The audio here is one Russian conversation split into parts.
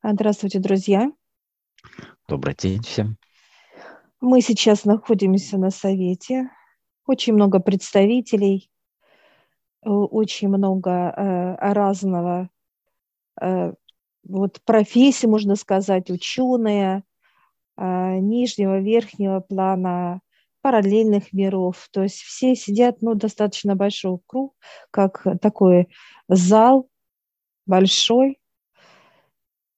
Здравствуйте, друзья. Добрый день всем. Мы сейчас находимся на совете. Очень много представителей, э, очень много э, разного э, вот профессий, можно сказать, ученые, э, нижнего, верхнего плана, параллельных миров. То есть все сидят, ну, достаточно большой круг, как такой зал большой,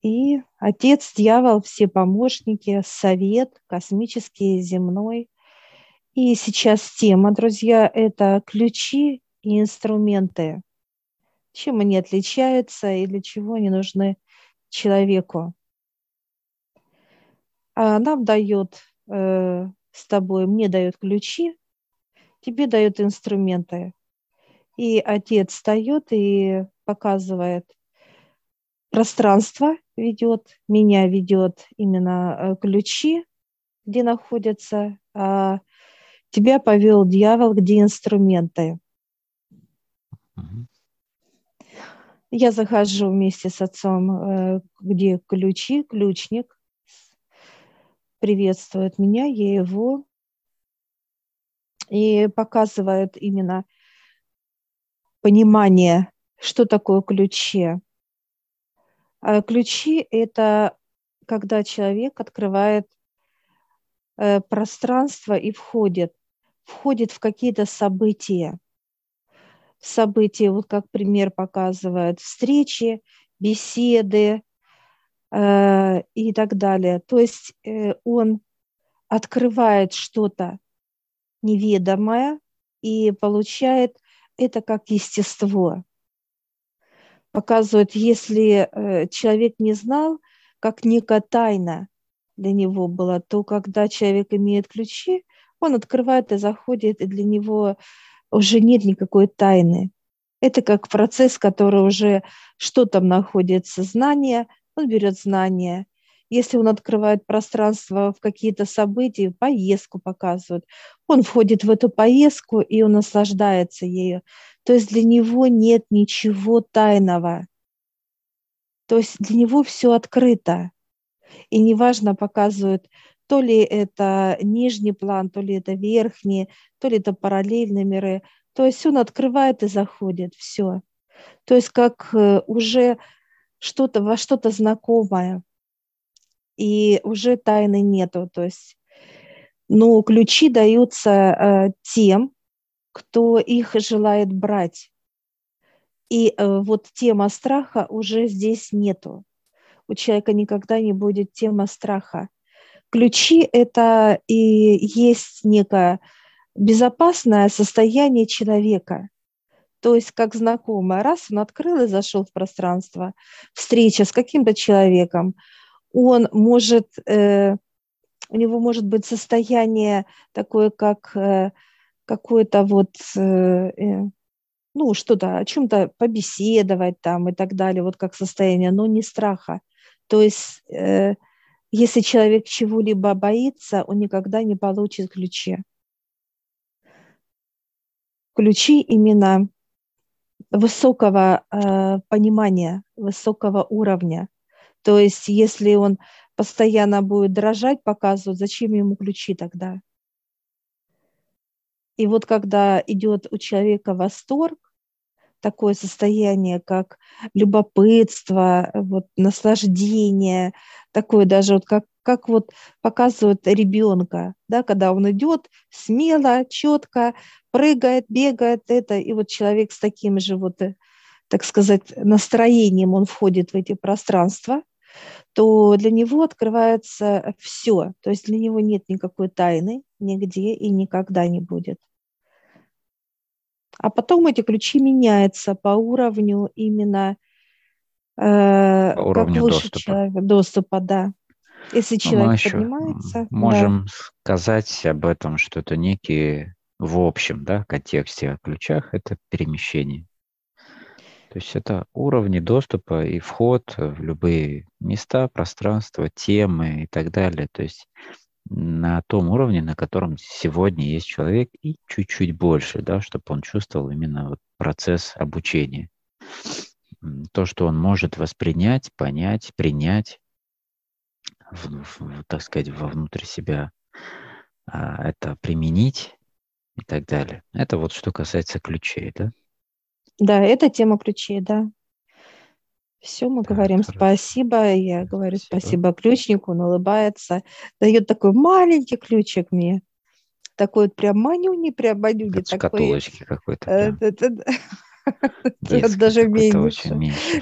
и отец, дьявол, все помощники, совет, космический, земной. И сейчас тема, друзья, это ключи и инструменты. Чем они отличаются и для чего они нужны человеку. А нам дает э, с тобой, мне дает ключи, тебе дают инструменты. И отец встает и показывает пространство, ведет, меня ведет именно э, ключи, где находятся, а тебя повел дьявол, где инструменты. Я захожу вместе с отцом, э, где ключи, ключник приветствует меня, я его, и показывает именно понимание, что такое ключи. А ключи – это когда человек открывает э, пространство и входит, входит в какие-то события. События, вот как пример показывает, встречи, беседы э, и так далее. То есть э, он открывает что-то неведомое и получает это как естество показывают, если э, человек не знал, как некая тайна для него была, то когда человек имеет ключи, он открывает и заходит, и для него уже нет никакой тайны. Это как процесс, который уже что там находится, знание, он берет знание. Если он открывает пространство в какие-то события, поездку показывает, он входит в эту поездку, и он наслаждается ею. То есть для него нет ничего тайного. То есть для него все открыто. И неважно, показывают, то ли это нижний план, то ли это верхний, то ли это параллельные миры. То есть он открывает и заходит, все. То есть как э, уже что-то во что-то знакомое, и уже тайны нету. То есть, но ключи даются э, тем, кто их желает брать. И э, вот тема страха уже здесь нету. У человека никогда не будет тема страха. Ключи – это и есть некое безопасное состояние человека. То есть как знакомое. Раз он открыл и зашел в пространство, встреча с каким-то человеком, он может, э, у него может быть состояние такое, как э, какое-то вот, э, э, ну, что-то, о чем-то побеседовать там и так далее, вот как состояние, но не страха. То есть, э, если человек чего-либо боится, он никогда не получит ключи. Ключи именно высокого э, понимания, высокого уровня. То есть, если он постоянно будет дрожать, показывать, зачем ему ключи тогда? И вот когда идет у человека восторг, такое состояние, как любопытство, вот, наслаждение, такое даже вот как, как вот показывают ребенка, да, когда он идет смело, четко, прыгает, бегает, это, и вот человек с таким же вот, э, так сказать, настроением, он входит в эти пространства, то для него открывается все, то есть для него нет никакой тайны нигде и никогда не будет. А потом эти ключи меняются по уровню именно э, по уровню как лучше доступа. человека, доступа, да. Если человек Мы поднимается. Можем да. сказать об этом, что это некие в общем да, контексте о ключах это перемещение. То есть это уровни доступа и вход в любые места, пространства, темы и так далее. То есть на том уровне, на котором сегодня есть человек, и чуть-чуть больше, да, чтобы он чувствовал именно вот процесс обучения. то, что он может воспринять, понять, принять, в, в, так сказать, вовнутрь себя, а, это применить и так далее. Это вот что касается ключей, да? Да, это тема ключей, да. Все, мы так, говорим хорошо. спасибо. Я говорю спасибо. спасибо ключнику, он улыбается, дает такой маленький ключик мне. Такой вот прям манюни, прям манюни. Такой, шкатулочки какой-то. Э, даже меньше.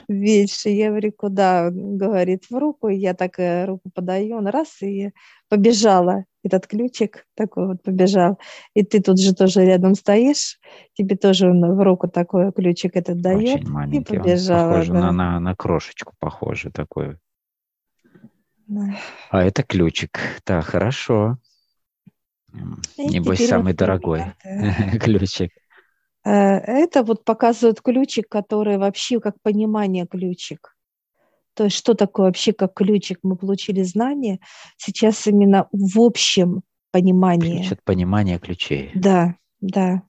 меньше. Я говорю, куда? Говорит, в руку. Я так э, руку подаю, он раз и побежала. Этот ключик такой вот побежал. И ты тут же тоже рядом стоишь, тебе тоже он в руку такой ключик этот дает. Очень маленький, и побежала. похож да. на, на, на крошечку похоже такой. Да. А это ключик. Да, хорошо. И Небось, самый дорогой ключик. Э, это вот показывает ключик, который вообще как понимание ключик. То есть что такое вообще как ключик? Мы получили знание сейчас именно в общем понимании. Ключ от понимания ключей. Да, да.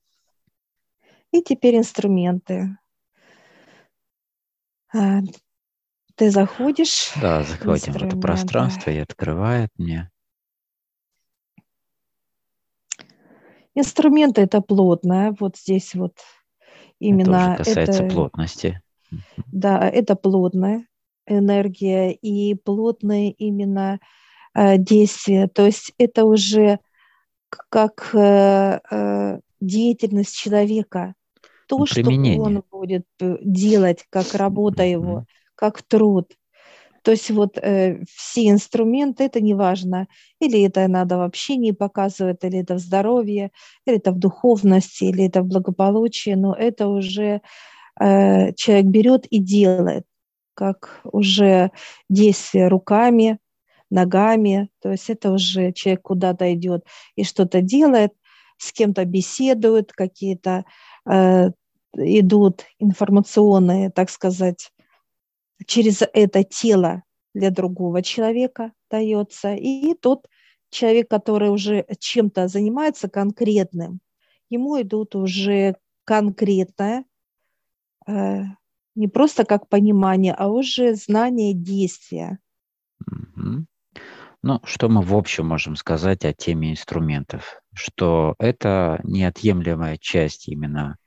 И теперь инструменты. А, ты заходишь. Да, заходим в это пространство и открывает мне. Инструменты это плотное, вот здесь вот именно. Это касается это, плотности. Да, это плотная энергия и плотные именно э, действия. То есть это уже как э, э, деятельность человека. То, ну, что он будет э, делать, как работа его, как труд. То есть вот э, все инструменты, это не важно, или это надо в общении показывать, или это в здоровье, или это в духовности, или это в благополучии, но это уже э, человек берет и делает, как уже действие руками, ногами, то есть это уже человек куда-то идет и что-то делает, с кем-то беседует, какие-то э, идут информационные, так сказать, через это тело для другого человека дается. И тот человек, который уже чем-то занимается конкретным, ему идут уже конкретное, э, не просто как понимание, а уже знание действия. Mm-hmm. Ну, что мы в общем можем сказать о теме инструментов? Что это неотъемлемая часть именно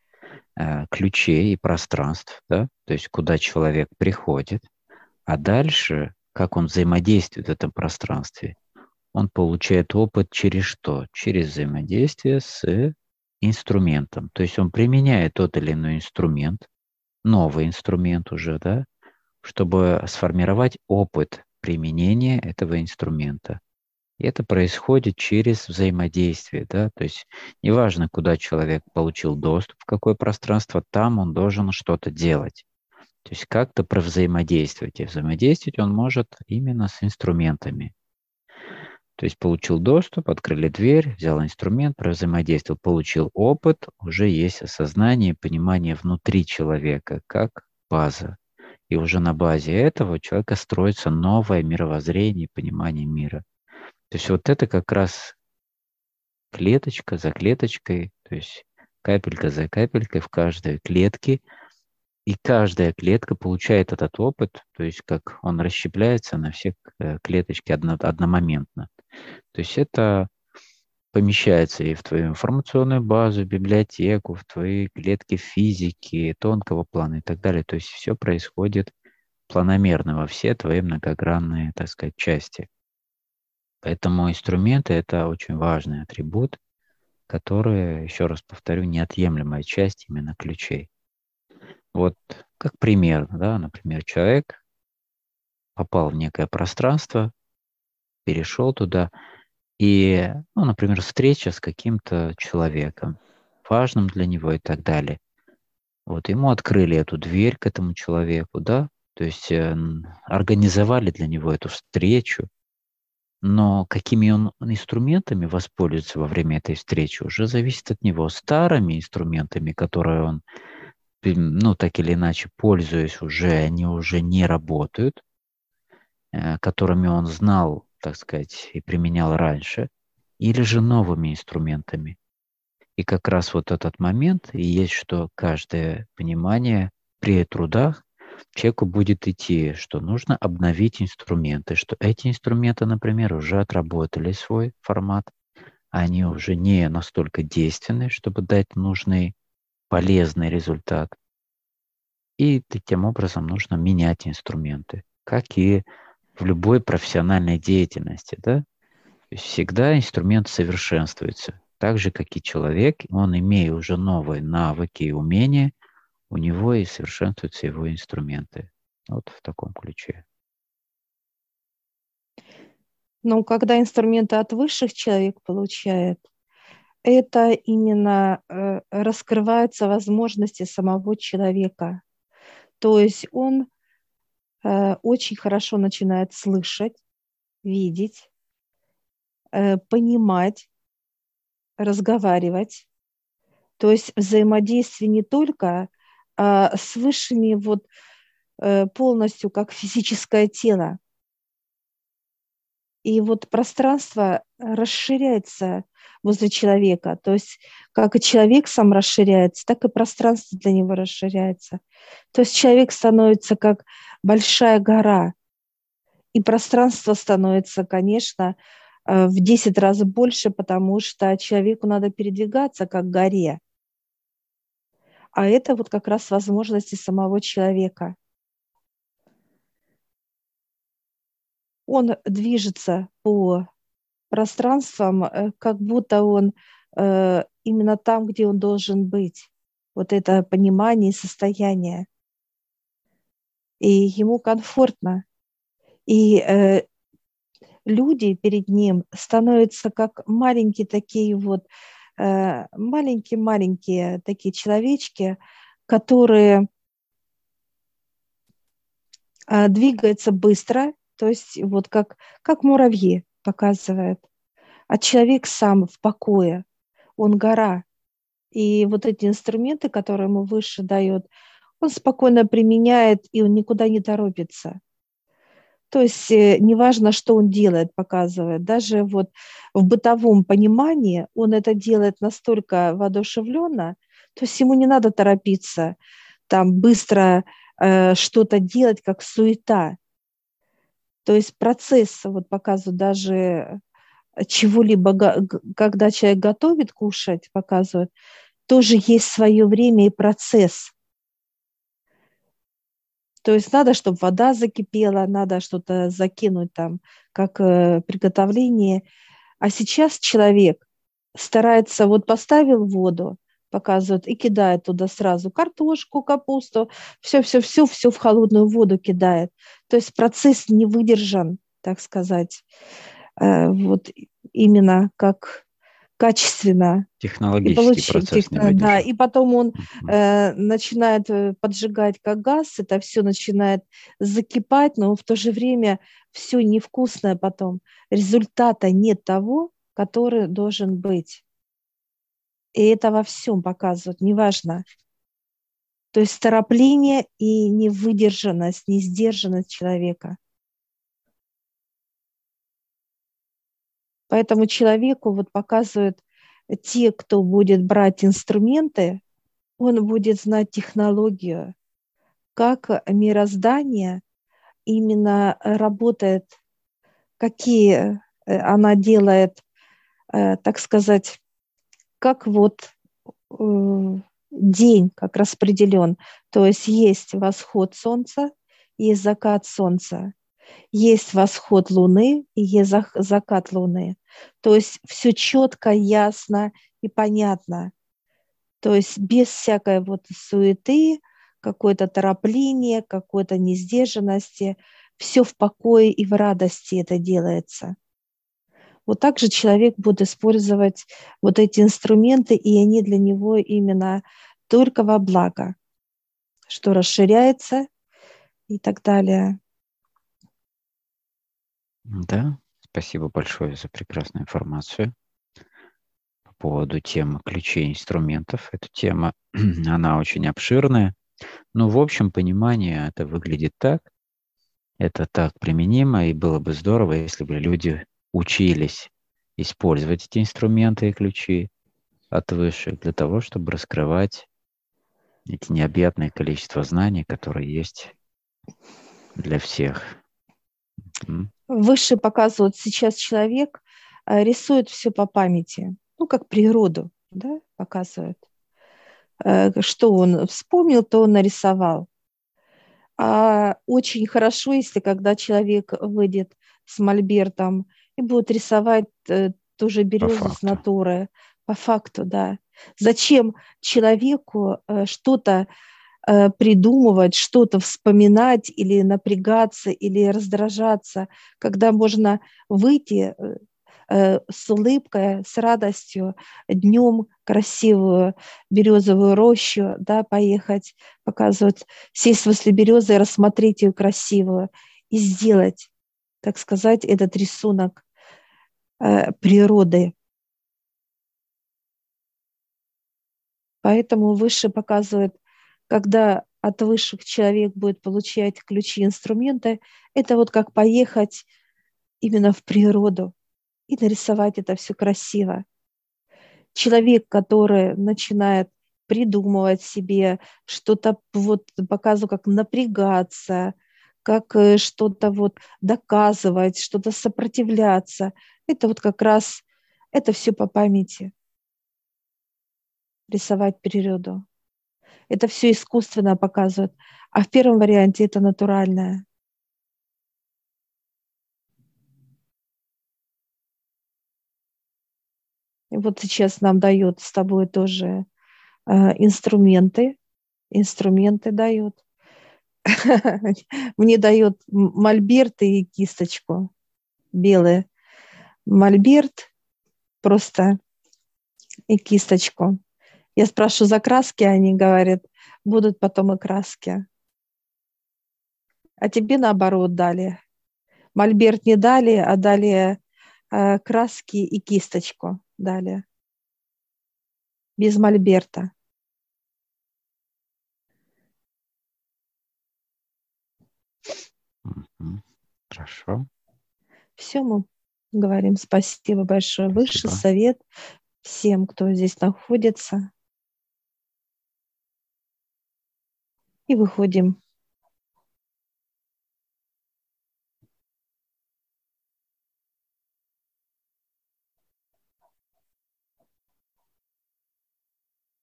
ключей и пространств, да, то есть куда человек приходит, а дальше, как он взаимодействует в этом пространстве, он получает опыт через что? Через взаимодействие с инструментом. То есть он применяет тот или иной инструмент, новый инструмент уже, да, чтобы сформировать опыт применения этого инструмента. И это происходит через взаимодействие, да, то есть неважно, куда человек получил доступ, в какое пространство, там он должен что-то делать. То есть как-то провзаимодействовать. И взаимодействовать он может именно с инструментами. То есть получил доступ, открыли дверь, взял инструмент, провзаимодействовал, получил опыт, уже есть осознание, понимание внутри человека, как база. И уже на базе этого у человека строится новое мировоззрение, понимание мира. То есть вот это как раз клеточка за клеточкой, то есть капелька за капелькой в каждой клетке, и каждая клетка получает этот опыт, то есть как он расщепляется на все э, клеточки одно, одномоментно. То есть это помещается и в твою информационную базу, библиотеку, в твои клетки физики, тонкого плана и так далее. То есть все происходит планомерно во все твои многогранные, так сказать, части. Поэтому инструменты – это очень важный атрибут, который, еще раз повторю, неотъемлемая часть именно ключей. Вот как пример, да, например, человек попал в некое пространство, перешел туда, и, ну, например, встреча с каким-то человеком, важным для него и так далее. Вот ему открыли эту дверь к этому человеку, да, то есть э, организовали для него эту встречу, но какими он инструментами воспользуется во время этой встречи, уже зависит от него. Старыми инструментами, которые он, ну, так или иначе, пользуясь уже, они уже не работают, э, которыми он знал, так сказать, и применял раньше, или же новыми инструментами. И как раз вот этот момент и есть, что каждое понимание при трудах человеку будет идти, что нужно обновить инструменты, что эти инструменты, например, уже отработали свой формат, они уже не настолько действенны, чтобы дать нужный полезный результат. И таким образом нужно менять инструменты, как и в любой профессиональной деятельности. Да? Всегда инструмент совершенствуется. Так же, как и человек, он, имея уже новые навыки и умения, у него и совершенствуются его инструменты. Вот в таком ключе. Ну, когда инструменты от высших человек получает, это именно э, раскрываются возможности самого человека. То есть он э, очень хорошо начинает слышать, видеть, э, понимать, разговаривать. То есть взаимодействие не только а, с высшими вот э, полностью как физическое тело. И вот пространство расширяется возле человека. То есть как и человек сам расширяется, так и пространство для него расширяется. То есть человек становится как большая гора, и пространство становится, конечно, э, в 10 раз больше, потому что человеку надо передвигаться как горе а это вот как раз возможности самого человека. Он движется по пространствам, э, как будто он э, именно там, где он должен быть. Вот это понимание и состояние. И ему комфортно. И э, люди перед ним становятся как маленькие такие вот Э, маленькие-маленькие такие человечки, которые э, двигаются быстро, то есть вот как, как муравьи показывает. А человек сам в покое, он гора. И вот эти инструменты, которые ему выше дает, он спокойно применяет, и он никуда не торопится. То есть э, неважно, что он делает, показывает. Даже вот в бытовом понимании он это делает настолько воодушевленно, то есть ему не надо торопиться, там быстро э, что-то делать, как суета. То есть процесс, вот показывают даже чего-либо, когда человек готовит кушать, показывают, тоже есть свое время и процесс. То есть надо, чтобы вода закипела, надо что-то закинуть там, как э, приготовление. А сейчас человек старается, вот поставил воду, показывают, и кидает туда сразу картошку, капусту, все-все-все, все в холодную воду кидает. То есть процесс не выдержан, так сказать, э, вот именно как качественно. Технологический получить, процесс тех, не Да, и потом он э, начинает э, поджигать как газ, это все начинает закипать, но в то же время все невкусное потом. Результата нет того, который должен быть. И это во всем показывают, неважно. То есть торопление и невыдержанность, несдержанность человека. Поэтому человеку вот показывают те, кто будет брать инструменты, он будет знать технологию, как мироздание именно работает, какие э, она делает, э, так сказать, как вот э, день как распределен. То есть есть восход солнца, есть закат солнца, есть восход Луны и есть закат Луны. То есть все четко, ясно и понятно. То есть без всякой вот суеты, какое-то торопление, какой-то несдержанности, все в покое и в радости это делается. Вот так же человек будет использовать вот эти инструменты, и они для него именно только во благо, что расширяется и так далее. Да, спасибо большое за прекрасную информацию по поводу темы ключей инструментов. Эта тема, она очень обширная. Но в общем понимании это выглядит так. Это так применимо, и было бы здорово, если бы люди учились использовать эти инструменты и ключи от высших для того, чтобы раскрывать эти необъятное количество знаний, которые есть для всех. Выше показывают сейчас человек э, рисует все по памяти, ну, как природу, да, показывает. Э, что он вспомнил, то он нарисовал. А очень хорошо, если когда человек выйдет с мольбертом и будет рисовать э, ту же березу с натуры, по факту, да. Зачем человеку что-то придумывать, что-то вспоминать или напрягаться, или раздражаться, когда можно выйти э, с улыбкой, с радостью, днем красивую березовую рощу, да, поехать, показывать, сесть возле березы и рассмотреть ее красивую и сделать, так сказать, этот рисунок природы. Поэтому выше показывает, когда от высших человек будет получать ключи инструменты, это вот как поехать именно в природу и нарисовать это все красиво. Человек, который начинает придумывать себе что-то, вот показываю, как напрягаться, как э, что-то вот доказывать, что-то сопротивляться. Это вот как раз, это все по памяти рисовать природу. Это все искусственно показывают. А в первом варианте это натуральное. И вот сейчас нам дает с тобой тоже э, инструменты. Инструменты дают. Мне дает мольберт и кисточку белые. Мольберт просто и кисточку. Я спрашиваю за краски, они говорят, будут потом и краски. А тебе наоборот дали. Мольберт не дали, а дали э, краски и кисточку дали. Без мольберта. Хорошо. Все, мы говорим спасибо большое. Спасибо. Высший совет всем, кто здесь находится. И выходим